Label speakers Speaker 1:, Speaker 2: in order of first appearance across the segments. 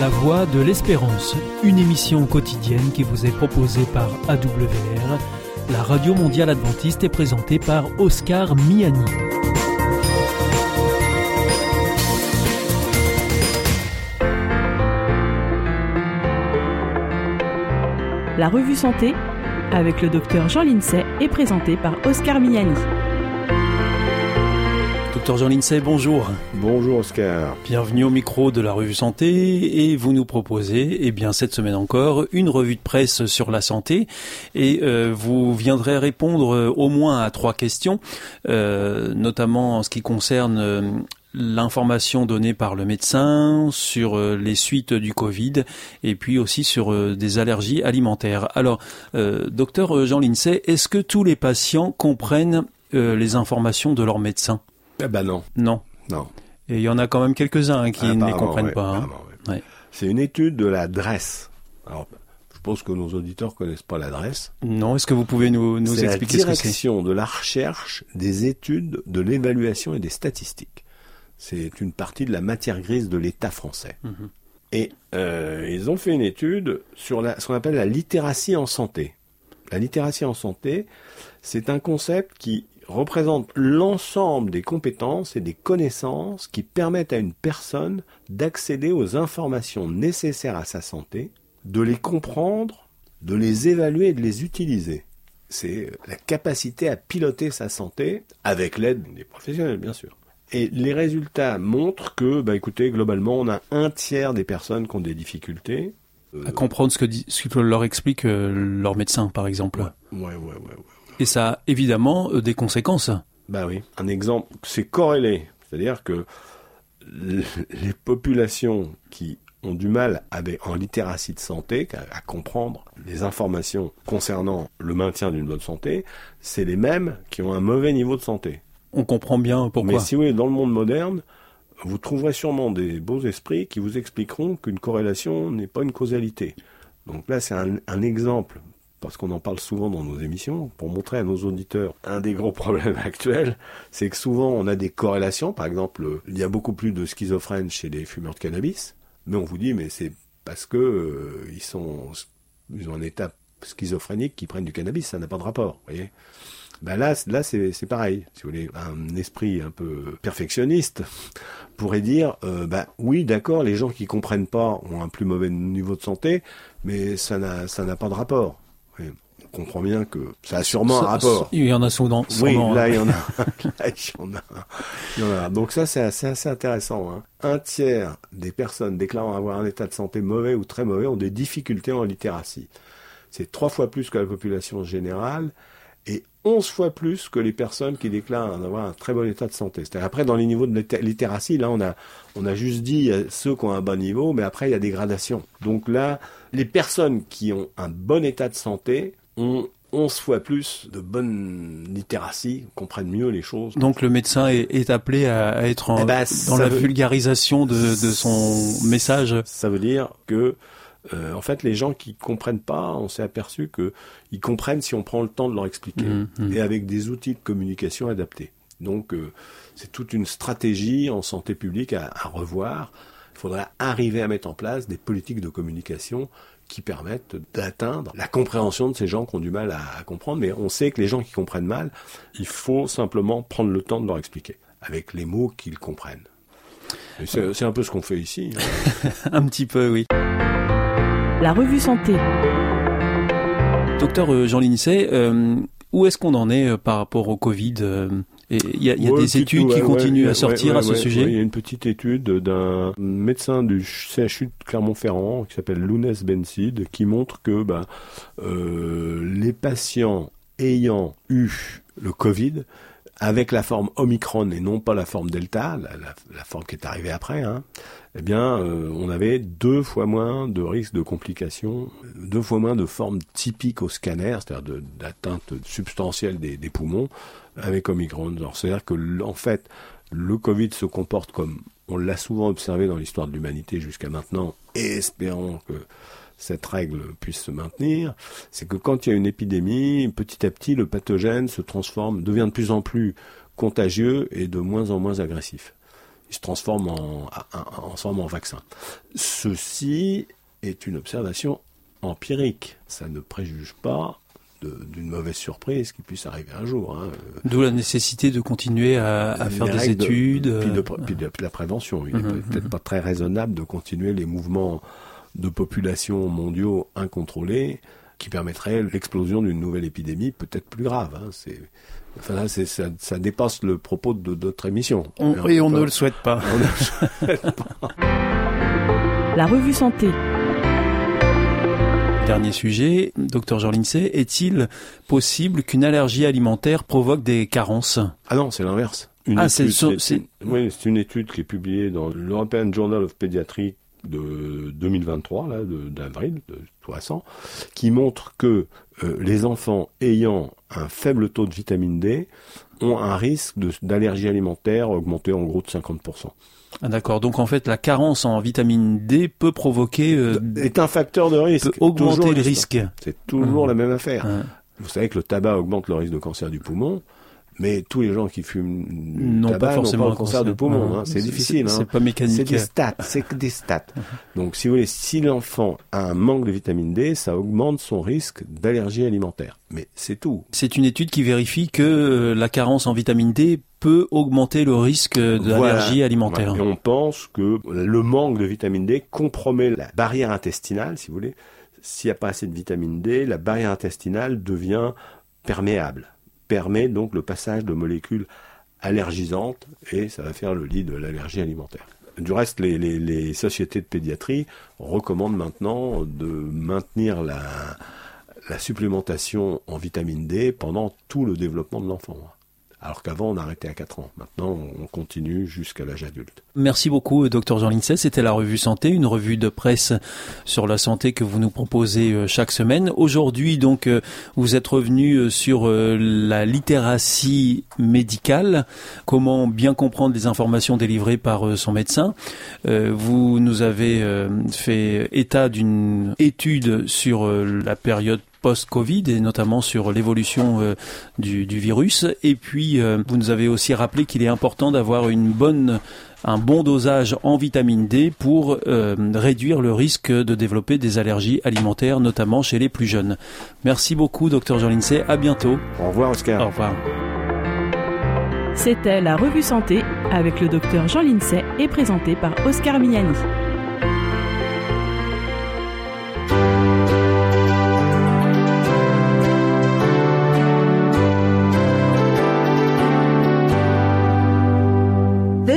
Speaker 1: La Voix de l'Espérance, une émission quotidienne qui vous est proposée par AWR, la radio mondiale adventiste est présentée par Oscar Miani.
Speaker 2: La revue Santé avec le docteur Jean Lincey est présentée par Oscar Miani.
Speaker 1: Docteur Jean Lincey, bonjour.
Speaker 3: Bonjour Oscar.
Speaker 1: Bienvenue au micro de la revue Santé et vous nous proposez, eh bien cette semaine encore, une revue de presse sur la santé et euh, vous viendrez répondre euh, au moins à trois questions, euh, notamment en ce qui concerne l'information donnée par le médecin sur les suites du Covid et puis aussi sur des allergies alimentaires. Alors, euh, docteur Jean Lincey, est-ce que tous les patients comprennent les informations de leur médecin?
Speaker 3: Eh ben non.
Speaker 1: Non.
Speaker 3: Non.
Speaker 1: Et il y en a quand même quelques-uns hein, qui ne les comprennent pas. hein.
Speaker 3: C'est une étude de la DRESS. Alors, je pense que nos auditeurs connaissent pas l'adresse.
Speaker 1: Non, est-ce que vous pouvez nous, nous
Speaker 3: C'est la
Speaker 1: expliquer ce que c'est
Speaker 3: direction de la recherche, des études, de l'évaluation et des statistiques. C'est une partie de la matière grise de l'État français.
Speaker 1: Mhm.
Speaker 3: Et euh, ils ont fait une étude sur la, ce qu'on appelle la littératie en santé. La littératie en santé, c'est un concept qui représente l'ensemble des compétences et des connaissances qui permettent à une personne d'accéder aux informations nécessaires à sa santé, de les comprendre, de les évaluer et de les utiliser. C'est la capacité à piloter sa santé avec l'aide des professionnels, bien sûr. Et les résultats montrent que, bah, écoutez, globalement, on a un tiers des personnes qui ont des difficultés. Euh,
Speaker 1: À comprendre ce que, dit- ce que leur explique euh, leur médecin, par exemple.
Speaker 3: ouais, ouais, ouais, ouais.
Speaker 1: Et ça a évidemment euh, des conséquences.
Speaker 3: Bah oui. Un exemple, c'est corrélé. C'est-à-dire que les populations qui ont du mal avec, en littératie de santé, à, à comprendre les informations concernant le maintien d'une bonne santé, c'est les mêmes qui ont un mauvais niveau de santé.
Speaker 1: On comprend bien pourquoi.
Speaker 3: Mais si vous voulez, dans le monde moderne, vous trouverez sûrement des beaux esprits qui vous expliqueront qu'une corrélation n'est pas une causalité. Donc là, c'est un, un exemple, parce qu'on en parle souvent dans nos émissions, pour montrer à nos auditeurs un des gros problèmes actuels, c'est que souvent on a des corrélations. Par exemple, il y a beaucoup plus de schizophrènes chez les fumeurs de cannabis, mais on vous dit, mais c'est parce que euh, ils sont, ils ont un état schizophrénique qui prennent du cannabis, ça n'a pas de rapport, vous voyez. Ben là, là c'est pareil. Si vous voulez, un esprit un peu perfectionniste pourrait dire, euh, bah oui, d'accord, les gens qui comprennent pas ont un plus mauvais niveau de santé, mais ça n'a ça n'a pas de rapport. Oui, on comprend bien que ça a sûrement
Speaker 1: Ça-
Speaker 3: un rapport.
Speaker 1: Il y en a souvent.
Speaker 3: Oui,
Speaker 1: sûrement,
Speaker 3: là
Speaker 1: hein.
Speaker 3: il y en a, là il y en a, il y en a. Donc ça c'est assez, assez intéressant. hein. Un tiers des personnes déclarant avoir un état de santé mauvais ou très mauvais ont des difficultés en littératie. C'est trois fois plus que la population générale et 11 fois plus que les personnes qui déclarent en avoir un très bon état de santé. C'est-à-dire après dans les niveaux de litté- littératie, là on a on a juste dit euh, ceux qui ont un bon niveau, mais après il y a des gradations. Donc là, les personnes qui ont un bon état de santé ont 11 fois plus de bonne littératie, comprennent mieux les choses.
Speaker 1: Donc le médecin est, est appelé à, à être en-
Speaker 3: Eh ben,
Speaker 1: dans la
Speaker 3: veut-
Speaker 1: vulgarisation de, de son message.
Speaker 3: Ça veut dire que euh, en fait les gens qui comprennent pas, on s'est aperçu que ils comprennent si on prend le temps de leur expliquer
Speaker 1: Mhm, mhm.
Speaker 3: et avec des outils de communication adaptés. Donc euh, c'est toute une stratégie en santé publique à, à revoir. Il faudra arriver à mettre en place des politiques de communication qui permettent d'atteindre la compréhension de ces gens qui ont du mal à, à comprendre. Mais on sait que les gens qui comprennent mal, il faut simplement prendre le temps de leur expliquer avec les mots qu'ils comprennent. C'est un peu ce qu'on fait ici. hein.
Speaker 1: Un petit peu, oui.
Speaker 2: La revue Santé.
Speaker 1: Docteur euh, Jean Lincey, euh, où est-ce qu'on en est euh, par rapport au Covid euh, et Il y a, il y a
Speaker 3: Ouais,
Speaker 1: des études qui
Speaker 3: ouais,
Speaker 1: continuent
Speaker 3: ouais,
Speaker 1: à sortir
Speaker 3: ouais,
Speaker 1: à ce
Speaker 3: ouais,
Speaker 1: sujet?
Speaker 3: ouais, il y a une petite étude d'un médecin du CHU de Clermont-Ferrand qui s'appelle Lounès Bensid qui montre que bah, euh, les patients ayant eu le Covid avec la forme Omicron et non pas la forme Delta, la, la- la forme qui est arrivée après, hein, eh bien, euh, on avait deux fois moins de risques de complications, deux fois moins de formes typiques au scanner, c'est-à-dire d'atteinte substantielle des, des poumons, avec Omicron. C'est-à-dire que, en fait, le Covid se comporte comme on l'a souvent observé dans l'histoire de l'humanité jusqu'à maintenant, et espérons que cette règle puisse se maintenir, c'est que quand il y a une épidémie, petit à petit, le pathogène se transforme, devient de plus en plus contagieux et de moins en moins agressif. il se transforme en, en, en vaccin. Ceci est une observation empirique. Ça ne préjuge pas d'une mauvaise surprise qui puisse arriver un jour. Hein.
Speaker 1: D'où la nécessité de continuer à, faire des études.
Speaker 3: De, puis, de, puis, de, la prévention. Il n'est mhm, peut-être mhm. pas très raisonnable de continuer les mouvements de population mondiaux incontrôlés qui permettraient l'explosion d'une nouvelle épidémie peut-être plus grave. Hein. C'est, enfin, ça, ça, dépasse le propos de notre émission.
Speaker 1: et on, ne le souhaite pas. On ne le souhaite
Speaker 2: pas. La revue Santé
Speaker 1: Dernier sujet, docteur Jean Lincey, est-il possible qu'une allergie alimentaire provoque des carences?
Speaker 3: Ah non, c'est l'inverse.
Speaker 1: ah, c'est,
Speaker 3: oui, c'est une étude qui est publiée dans l'European Journal of Pediatry de 2023, là, d'avril, de, tout récent, qui montre que euh, les enfants ayant un faible taux de vitamine D ont un risque d'allergie alimentaire augmenté en gros de 50%.
Speaker 1: Ah, d'accord. Donc en fait, la carence en vitamine D peut provoquer
Speaker 3: euh, est un facteur de risque.
Speaker 1: Peut augmenter le risque.
Speaker 3: C'est toujours la même affaire. Vous savez que le tabac augmente le risque de cancer du poumon. Mais tous les gens qui fument
Speaker 1: non pas forcément pas
Speaker 3: cancer, de poumon. Hein. C'est difficile.
Speaker 1: C'est hein. pas mécanique.
Speaker 3: C'est des stats. C'est que des stats. Donc, si vous voulez, si l'enfant a un manque de vitamine D, ça augmente son risque d'allergie alimentaire. Mais c'est tout.
Speaker 1: C'est une étude qui vérifie que euh, la carence en vitamine D peut augmenter le risque d'allergie alimentaire.
Speaker 3: Et on pense que le manque de vitamine D compromet la barrière intestinale, si vous voulez. S'il n'y a pas assez de vitamine D, la barrière intestinale devient perméable permet donc le passage de molécules allergisantes et ça va faire le lit de l'allergie alimentaire. Du reste, les, sociétés de pédiatrie recommandent maintenant de maintenir la, supplémentation en vitamine D pendant tout le développement de l'enfant alors qu'avant on arrêtait à 4 ans. Maintenant on continue jusqu'à l'âge adulte.
Speaker 1: Merci beaucoup docteur Jean Lincey, c'était la revue Santé, une revue de presse sur la santé que vous nous proposez euh, chaque semaine. Aujourd'hui donc euh, vous êtes revenu euh, sur la littératie médicale, comment bien comprendre les informations délivrées par son médecin. Vous nous avez fait état d'une étude sur la période post-Covid et notamment sur l'évolution euh, du, virus. Et puis, euh, vous nous avez aussi rappelé qu'il est important d'avoir une bonne un bon dosage en vitamine D pour euh, réduire le risque de développer des allergies alimentaires, notamment chez les plus jeunes. Merci beaucoup, docteur Jean Lincey. À bientôt.
Speaker 3: Au revoir, Oscar.
Speaker 1: Au revoir.
Speaker 2: C'était la revue santé avec le docteur Jean Lincey et présenté par Oscar Mignani.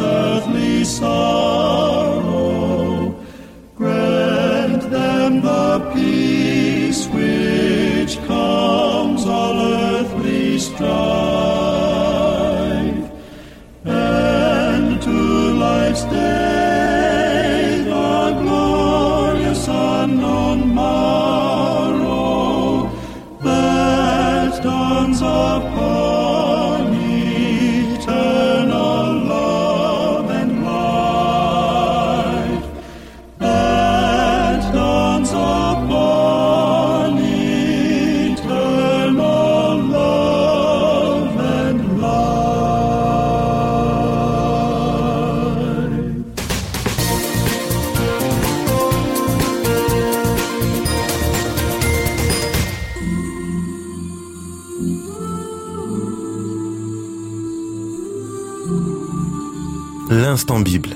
Speaker 4: earthly song.
Speaker 5: L'instant Bible.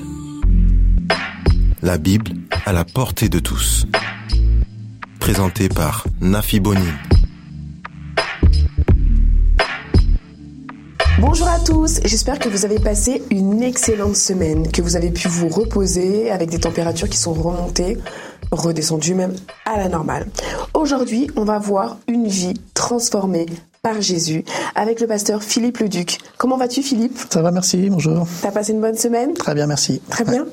Speaker 5: La Bible à la portée de tous. Présenté par Nafi Bonin.
Speaker 6: Bonjour à tous, j'espère que vous avez passé une excellente semaine, que vous avez pu vous reposer avec des températures qui sont remontées, redescendues même à la normale. Aujourd'hui, on va voir une vie transformée par Jésus avec le pasteur Philippe Leduc. Comment vas-tu Philippe?
Speaker 7: Ça va, merci, bonjour.
Speaker 6: T'as passé une bonne semaine?
Speaker 7: Très bien, merci.
Speaker 6: Très bien.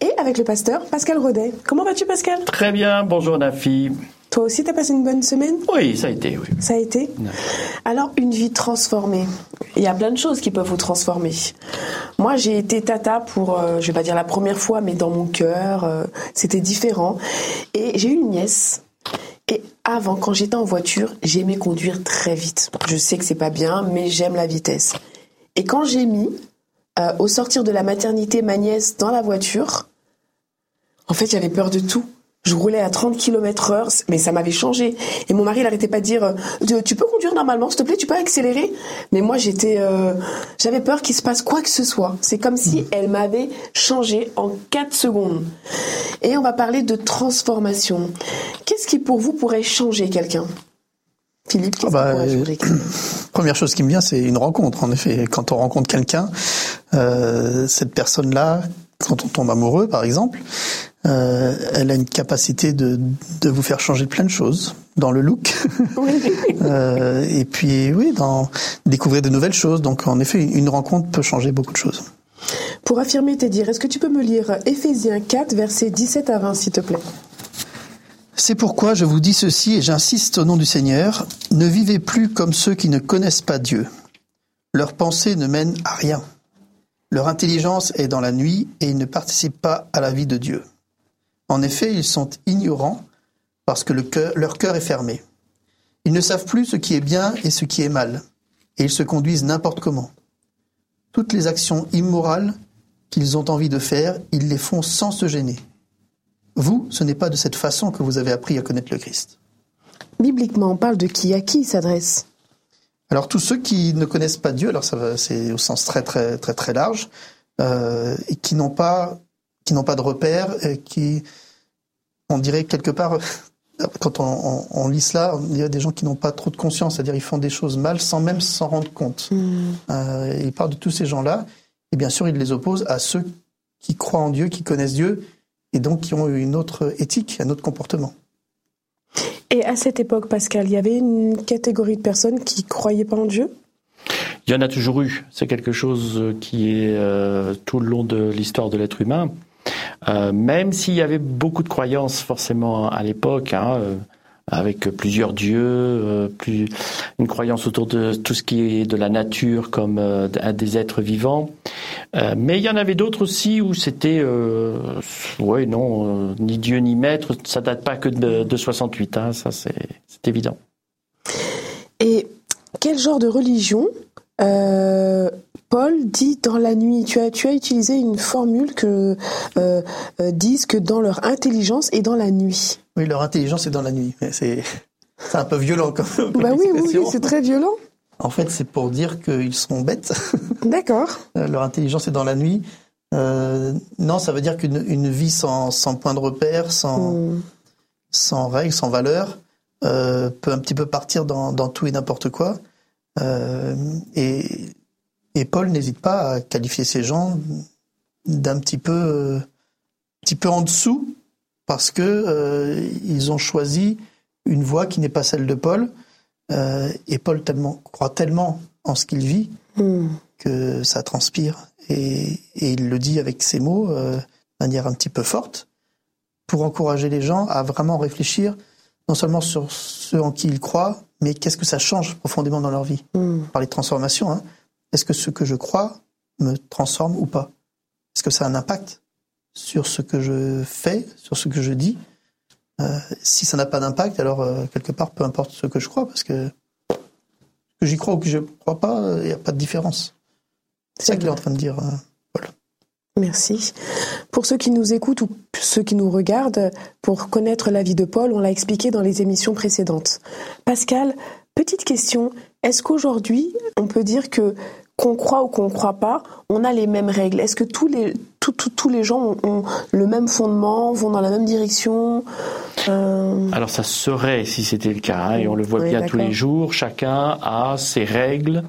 Speaker 6: Et avec le pasteur Pascal Rodet. Comment vas-tu Pascal?
Speaker 8: Très bien, bonjour Nafi.
Speaker 6: Toi aussi, t'as passé une bonne semaine?
Speaker 8: Oui, ça a été, oui.
Speaker 6: Ça a été? Alors, une vie transformée. Il y a plein de choses qui peuvent vous transformer. Moi, j'ai été tata pour, euh, je vais pas dire la première fois, mais dans mon cœur, euh, c'était différent. Et j'ai eu une nièce. Et avant, quand j'étais en voiture, j'aimais conduire très vite. Je sais que c'est pas bien, mais j'aime la vitesse. Et quand j'ai mis, euh, au sortir de la maternité, ma nièce dans la voiture, en fait, j'avais peur de tout. Je roulais à 30 km heure, mais ça m'avait changé. Et mon mari, il arrêtait pas de dire, euh, tu peux conduire normalement, s'il te plaît, tu peux accélérer. Mais moi, j'étais, euh, j'avais peur qu'il se passe quoi que ce soit. C'est comme si elle m'avait changé en 4 secondes. Et on va parler de transformation. Qu'est-ce qui pour vous pourrait changer quelqu'un? Philippe,
Speaker 7: Ah bah, Première chose qui me vient, c'est une rencontre. En effet, quand on rencontre quelqu'un, euh, cette personne-là, quand on tombe amoureux, par exemple, euh, elle a une capacité de, de vous faire changer plein de choses dans le look. Euh, et puis, oui, dans découvrir de nouvelles choses. Donc, en effet, une rencontre peut changer beaucoup de choses.
Speaker 6: Pour affirmer tes dires, est-ce que tu peux me lire Éphésiens 4, versets 17 à 20, s'il te plaît?
Speaker 7: C'est pourquoi je vous dis ceci et j'insiste au nom du Seigneur, ne vivez plus comme ceux qui ne connaissent pas Dieu. Leur pensée ne mène à rien. Leur intelligence est dans la nuit et ils ne participent pas à la vie de Dieu. En effet, ils sont ignorants parce que le cœur- leur cœur est fermé. Ils ne savent plus ce qui est bien et ce qui est mal, et ils se conduisent n'importe comment. Toutes les actions immorales qu'ils ont envie de faire, ils les font sans se gêner. Vous, ce n'est pas de cette façon que vous avez appris à connaître le Christ.
Speaker 6: Bibliquement, on parle de qui à qui s'adresse
Speaker 7: Alors tous ceux qui ne connaissent pas Dieu, alors c'est au sens très très très très large, euh, et qui n'ont pas qui n'ont pas de repères, et qui on dirait quelque part quand on, on- on lit cela, on dirait des gens qui n'ont pas trop de conscience, c'est-à-dire ils font des choses mal sans même s'en rendre compte. Euh, il parle de tous ces gens-là, et bien sûr il les oppose à ceux qui croient en Dieu, qui connaissent Dieu, et donc qui ont une autre éthique, un autre comportement.
Speaker 6: Et à cette époque, Pascal, il y avait une catégorie de personnes qui croyaient pas en Dieu?
Speaker 8: Il y en a toujours eu. C'est quelque chose qui est euh, tout le long de l'histoire de l'être humain. Euh, même s'il y avait beaucoup de croyances forcément à l'époque, hein, euh, avec plusieurs dieux, euh, plus une croyance autour de tout ce qui est de la nature comme des êtres vivants. Mais il y en avait d'autres aussi où c'était, ouais, non, ni Dieu ni maître. Ça date pas que de, de 68, hein, ça c'est évident.
Speaker 6: Et quel genre de religion Paul dit dans la nuit tu as, tu as utilisé une formule que euh, euh, disent que dans leur intelligence et dans la nuit.
Speaker 7: Oui, leur intelligence est dans la nuit. C'est un peu violent comme, comme
Speaker 6: Bah oui, oui, c'est très violent.
Speaker 7: En fait, c'est pour dire qu'ils sont bêtes.
Speaker 6: D'accord.
Speaker 7: Euh, Leur intelligence est dans la nuit. Euh, non, ça veut dire qu'une une vie sans, sans point de repère, sans,
Speaker 6: Hmm.
Speaker 7: sans règles, sans valeurs, peut un petit peu partir dans, dans tout et n'importe quoi. Et, et Paul n'hésite pas à qualifier ces gens d'un petit peu, euh, petit peu en dessous, parce que euh, ils ont choisi une voie qui n'est pas celle de Paul. Euh, et Paul tellement, croit tellement en ce qu'il vit
Speaker 6: Hmm.
Speaker 7: que ça transpire. Et, et il le dit avec ces mots, euh, de manière un petit peu forte, pour encourager les gens à vraiment réfléchir non seulement sur ce en qui ils croient, mais qu'est-ce que ça change profondément dans leur vie.
Speaker 6: Hmm.
Speaker 7: Par les transformations, hein. Est-ce que ce que je crois me transforme ou pas? Est-ce que ça a un impact sur ce que je fais, sur ce que je dis? Euh, Si ça n'a pas d'impact, alors euh, quelque part, peu importe ce que je crois, parce que que j'y crois ou que je ne crois pas, il n'y a pas de différence. C'est ça qu'il est en train de dire. euh.
Speaker 6: Merci. Pour ceux qui nous écoutent ou ceux qui nous regardent, pour connaître la vie de Paul, on l'a expliqué dans les émissions précédentes. Pascal, petite question. Est-ce qu'aujourd'hui, on peut dire que qu'on croit ou qu'on ne croit pas, on a les mêmes règles? Est-ce que tous les, tous, les gens ont, ont le même fondement, vont dans la même direction? Euh,
Speaker 8: Alors ça serait si c'était le cas, hein, et on le voit
Speaker 6: Oui,
Speaker 8: bien tous les jours, chacun a ses règles,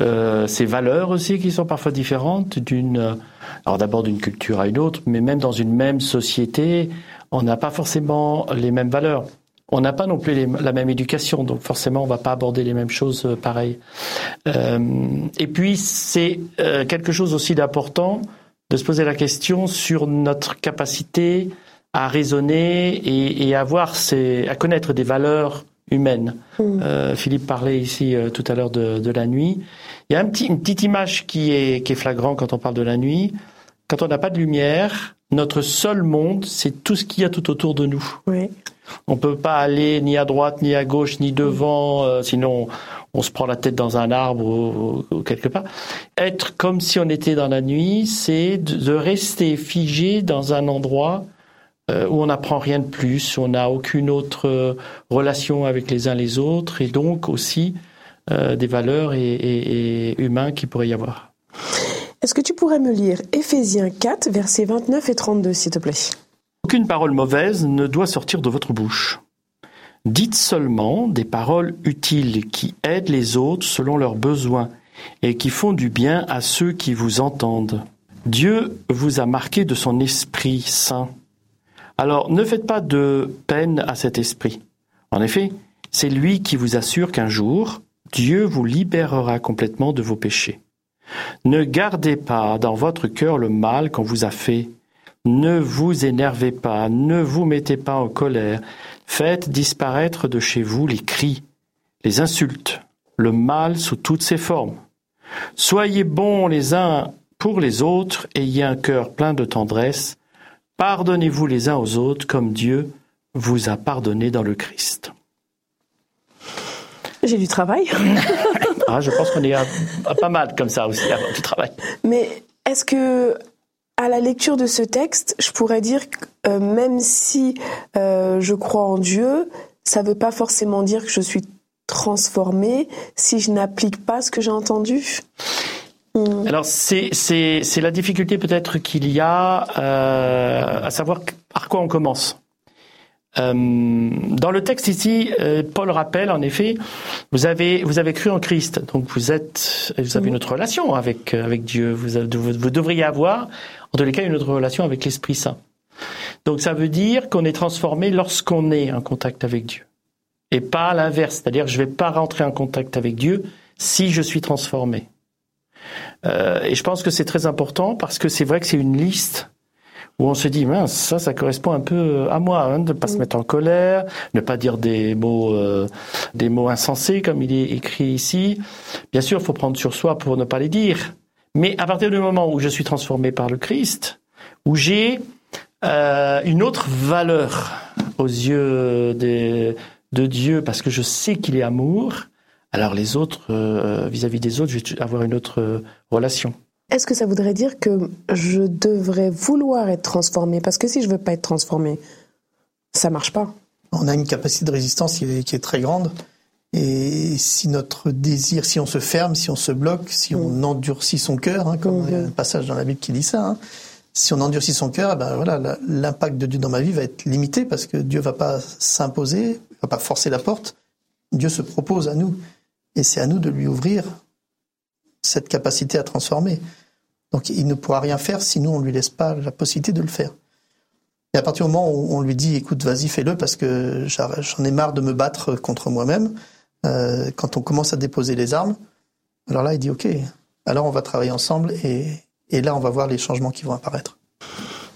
Speaker 8: euh, ses valeurs aussi qui sont parfois différentes d'une, alors d'abord d'une culture à une autre, mais même dans une même société, on n'a pas forcément les mêmes valeurs. On n'a pas non plus les- la même éducation, donc forcément on va pas aborder les mêmes choses euh, pareilles. Euh, et puis c'est euh, quelque chose aussi d'important de se poser la question sur notre capacité à raisonner et, et à voir ces, à connaître des valeurs humaines. Euh, Philippe parlait ici euh, tout à l'heure de, de la nuit. Il y a un petit, une petite image qui est, qui est flagrant quand on parle de la nuit. Quand on n'a pas de lumière, notre seul monde, c'est tout ce qu'il y a tout autour de nous.
Speaker 6: oui.
Speaker 8: On peut pas aller ni à droite, ni à gauche, ni devant, euh, sinon on se prend la tête dans un arbre ou, ou quelque part. Être comme si on était dans la nuit, c'est de, rester figé dans un endroit euh, où on n'apprend rien de plus, où on n'a aucune autre euh, relation avec les uns les autres, et donc aussi euh, des valeurs et, et, et humains qui pourrait y avoir.
Speaker 6: Est-ce que tu pourrais me lire Éphésiens 4, versets 29 et 32, s'il te plaît?
Speaker 8: Aucune parole mauvaise ne doit sortir de votre bouche. Dites seulement des paroles utiles qui aident les autres selon leurs besoins et qui font du bien à ceux qui vous entendent. Dieu vous a marqué de son Esprit Saint. Alors ne faites pas de peine à cet Esprit. En effet, c'est lui qui vous assure qu'un jour, Dieu vous libérera complètement de vos péchés. Ne gardez pas dans votre cœur le mal qu'on vous a fait. Ne vous énervez pas, ne vous mettez pas en colère. Faites disparaître de chez vous les cris, les insultes, le mal sous toutes ses formes. Soyez bons les uns pour les autres, ayez un cœur plein de tendresse. Pardonnez-vous les uns aux autres comme Dieu vous a pardonné dans le Christ.
Speaker 6: J'ai du travail.
Speaker 8: Ah, je pense qu'on est à, à pas mal comme ça aussi, du travail.
Speaker 6: Mais est-ce que, à la lecture de ce texte, je pourrais dire que euh, même si euh, je crois en Dieu, ça ne veut pas forcément dire que je suis transformée si je n'applique pas ce que j'ai entendu Hmm.
Speaker 8: Alors c'est la difficulté peut-être qu'il y a euh, à savoir par quoi on commence. Euh, dans le texte ici, euh, Paul rappelle en effet, vous avez vous avez cru en Christ, donc vous êtes vous avez une autre relation avec euh, avec Dieu. Vous, avez- vous, vous devriez avoir en tous les cas une autre relation avec l'Esprit Saint. Donc ça veut dire qu'on est transformé lorsqu'on est en contact avec Dieu, et pas l'inverse. C'est-à-dire je vais pas rentrer en contact avec Dieu si je suis transformé. Euh, et je pense que c'est très important parce que c'est vrai que c'est une liste où on se dit, mince, ça, ça correspond un peu à moi, hein, de ne pas se mettre en colère, ne pas dire des mots, euh, des mots insensés comme il est écrit ici. Bien sûr, il faut prendre sur soi pour ne pas les dire. Mais à partir du moment où je suis transformé par le Christ, où j'ai euh, une autre valeur aux yeux des- de Dieu, parce que je sais qu'il est amour, alors les autres, euh, vis-à-vis des autres, je vais avoir une autre euh, relation.
Speaker 6: Est-ce que ça voudrait dire que je devrais vouloir être transformée? Parce que si je veux pas être transformée, ça marche pas.
Speaker 7: On a une capacité de résistance qui est, qui est très grande. Et si notre désir, si on se ferme, si on se bloque, si on endurcit son cœur, hein, comme il y a un passage dans la Bible qui dit ça, hein, si on endurcit son cœur, eh ben voilà, l'impact de Dieu dans ma vie va être limité parce que Dieu va pas s'imposer, va pas forcer la porte. Dieu se propose à nous, et c'est à nous de lui ouvrir cette capacité à transformer. Donc il ne pourra rien faire si nous on lui laisse pas la possibilité de le faire. Et à partir du moment où on lui dit, écoute, vas-y, fais-le, parce que j'en ai marre de me battre contre moi-même, euh, quand on commence à déposer les armes, alors là, il dit, ok, alors on va travailler ensemble, et, et là, on va voir les changements qui vont apparaître.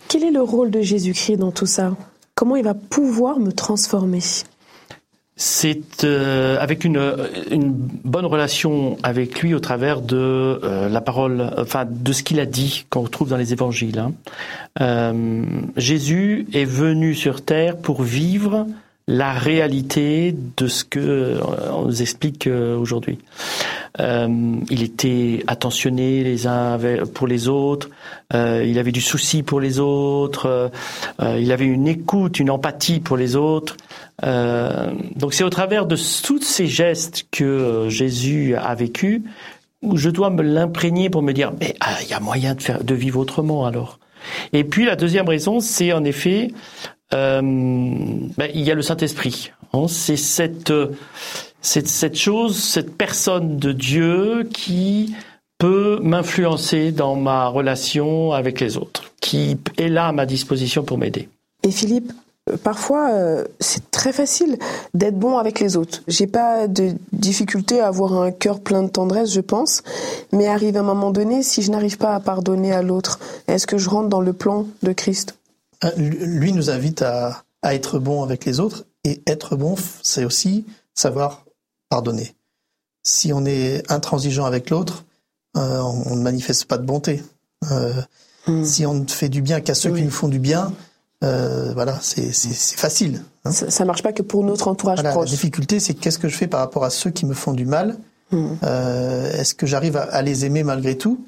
Speaker 6: Quel est le rôle de Jésus-Christ dans tout ça? Comment il va pouvoir me transformer?
Speaker 8: C'est euh, avec une, une bonne relation avec lui au travers de euh, la parole, enfin de ce qu'il a dit qu'on retrouve dans les évangiles. hein. Euh, Jésus est venu sur terre pour vivre la réalité de ce que euh, on nous explique euh, aujourd'hui. Euh, il était attentionné les uns pour les autres. il avait du souci pour les autres. il avait une écoute, une empathie pour les autres. Donc c'est au travers de tous ces gestes que Jésus a vécu où je dois me l'imprégner pour me dire, mais ah, il y a moyen de de vivre autrement alors. Et puis la deuxième raison, c'est en effet, ben, il y a le Saint-Esprit. Hein. c'est cette, chose, cette personne de Dieu qui peut m'influencer dans ma relation avec les autres, qui est là à ma disposition pour m'aider.
Speaker 6: Et Philippe, parfois euh, c'est très facile d'être bon avec les autres. J'ai pas de difficulté à avoir un cœur plein de tendresse, je pense, mais arrive un moment donné, si je n'arrive pas à pardonner à l'autre, est-ce que je rentre dans le plan de Christ?
Speaker 7: Euh, Lui nous invite à, à être bon avec les autres, et être bon, c'est aussi savoir pardonner. Si on est intransigeant avec l'autre, euh, on ne manifeste pas de bonté. Euh, Si on ne fait du bien qu'à ceux qui nous font du bien, euh, voilà, c'est facile. hein.
Speaker 6: ça, ça marche pas que pour notre entourage
Speaker 7: Voilà,
Speaker 6: proche.
Speaker 7: La difficulté, c'est qu'est-ce que je fais par rapport à ceux qui me font du mal
Speaker 6: Hmm.
Speaker 7: Euh, Est-ce que j'arrive à, à les aimer malgré tout?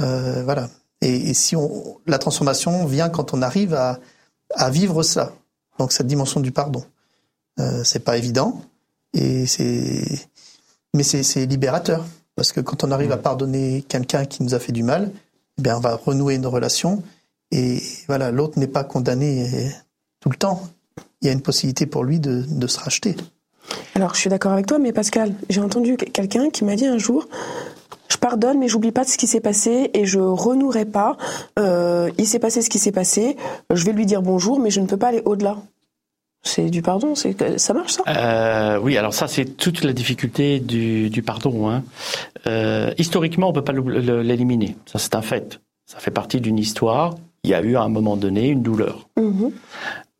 Speaker 7: Euh, Voilà. Et, et si on, la transformation vient quand on arrive à, à vivre ça, donc cette dimension du pardon. Euh, c'est pas évident, et c'est, mais c'est c'est libérateur parce que quand on arrive à pardonner quelqu'un qui nous a fait du mal, eh bien on va renouer une relation et voilà, l'autre n'est pas condamné euh, tout le temps. Il y a une possibilité pour lui de, de se racheter.
Speaker 6: Alors, je suis d'accord avec toi, mais Pascal, j'ai entendu que- quelqu'un qui m'a dit un jour, je pardonne, mais j'oublie pas de ce qui s'est passé et je renouerai pas. Euh, il s'est passé ce qui s'est passé. Je vais lui dire bonjour, mais je ne peux pas aller au-delà. C'est du pardon, c'est ça marche ça?
Speaker 8: Euh, oui, alors ça c'est toute la difficulté du, du pardon. Hein. Euh, historiquement, on peut pas l'éliminer. Ça c'est un fait. Ça fait partie d'une histoire. Il y a eu à un moment donné une douleur.
Speaker 6: Mhm.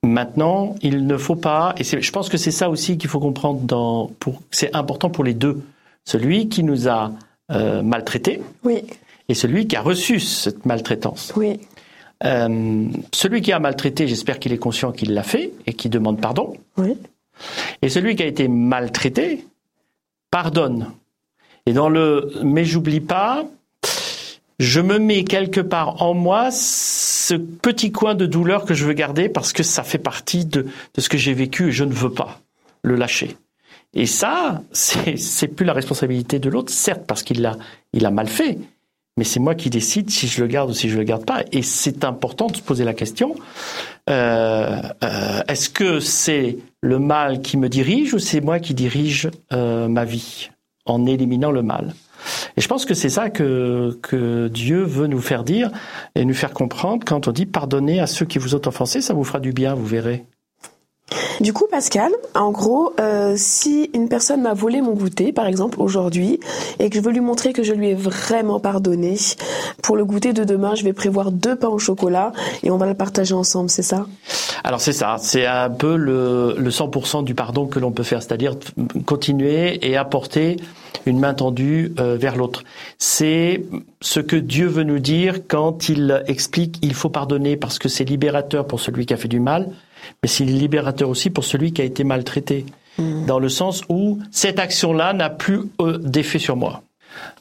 Speaker 8: Maintenant, il ne faut pas, et je pense que c'est ça aussi qu'il faut comprendre dans, pour, c'est important pour les deux. Celui qui nous a euh, maltraités
Speaker 6: Oui,
Speaker 8: et celui qui a reçu cette maltraitance.
Speaker 6: oui.
Speaker 8: Euh, celui qui a maltraité, j'espère qu'il est conscient qu'il l'a fait et qu'il demande pardon.
Speaker 6: Oui.
Speaker 8: Et celui qui a été maltraité pardonne. Et dans le mais j'oublie pas, je me mets quelque part en moi ce petit coin de douleur que je veux garder parce que ça fait partie de, de ce que j'ai vécu et je ne veux pas le lâcher. Et ça, c'est plus la responsabilité de l'autre, certes parce qu'il l'a il a mal fait, mais c'est moi qui décide si je le garde ou si je le garde pas. Et c'est important de se poser la question euh, euh, est-ce que c'est le mal qui me dirige ou c'est moi qui dirige euh, ma vie en éliminant le mal? Et je pense que c'est ça que, que Dieu veut nous faire dire et nous faire comprendre quand on dit pardonnez à ceux qui vous ont offensé, ça vous fera du bien, vous verrez.
Speaker 6: Du coup, Pascal, en gros, euh, si une personne m'a volé mon goûter, par exemple, aujourd'hui, et que je veux lui montrer que je lui ai vraiment pardonné, pour le goûter de demain, je vais prévoir deux pains au chocolat et on va le partager ensemble, c'est ça?
Speaker 8: Alors c'est ça, c'est un peu le, le 100% du pardon que l'on peut faire, c'est-à-dire continuer et apporter une main tendue euh, vers l'autre. C'est ce que Dieu veut nous dire quand il explique il faut pardonner parce que c'est libérateur pour celui qui a fait du mal, mais c'est libérateur aussi pour celui qui a été maltraité, dans le sens où cette action-là n'a plus euh, d'effet sur moi.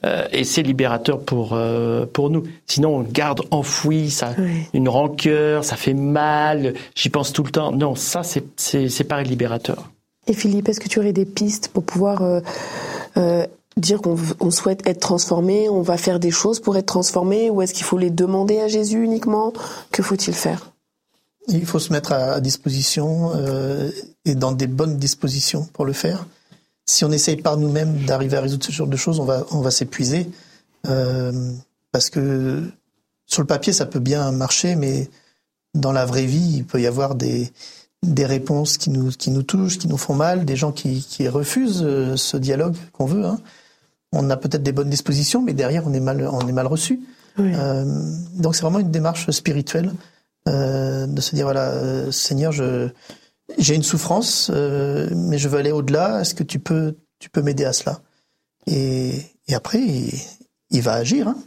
Speaker 8: Euh, et c'est libérateur pour euh, pour nous. Sinon, on garde enfoui ça,
Speaker 6: Oui.
Speaker 8: une rancœur, ça fait mal. J'y pense tout le temps. Non, ça c'est pas libérateur.
Speaker 6: Et Philippe, est-ce que tu aurais des pistes pour pouvoir euh, dire qu'on souhaite être transformé, on va faire des choses pour être transformé, ou est-ce qu'il faut les demander à Jésus uniquement? Que faut-il faire?
Speaker 7: Il faut se mettre à, à disposition euh, et dans des bonnes dispositions pour le faire. Si on essaye par nous-mêmes d'arriver à résoudre ce genre de choses, on va, on va s'épuiser. Euh, parce que sur le papier, ça peut bien marcher, mais dans la vraie vie, il peut y avoir des, des réponses qui nous, qui nous touchent, qui nous font mal, des gens qui, qui refusent euh, ce dialogue qu'on veut. Hein. On a peut-être des bonnes dispositions, mais derrière, on est mal, on est mal reçu.
Speaker 6: Oui.
Speaker 7: Euh, donc c'est vraiment une démarche spirituelle euh, de se dire voilà euh, Seigneur je j'ai une souffrance euh, mais je veux aller au-delà est-ce que tu peux tu peux m'aider à cela? Et, et après il, il va agir hein.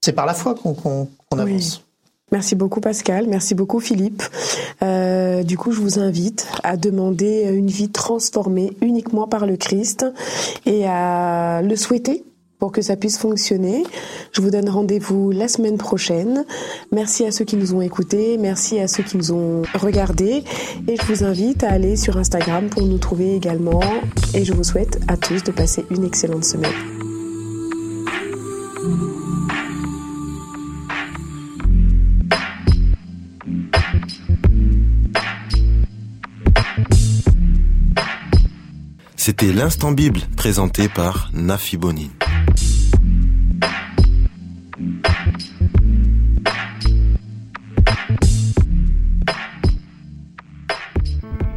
Speaker 7: c'est par la foi qu'on
Speaker 6: Oui.
Speaker 7: avance
Speaker 6: Merci beaucoup Pascal, merci beaucoup Philippe. Euh, du coup, je vous invite à demander une vie transformée uniquement par le Christ et à le souhaiter pour que ça puisse fonctionner, je vous donne rendez-vous la semaine prochaine. Merci à ceux qui nous ont écoutés, merci à ceux qui nous ont regardés et je vous invite à aller sur Instagram pour nous trouver également et je vous souhaite à tous de passer une excellente semaine.
Speaker 5: C'était l'instant Bible présenté par Nafibonid.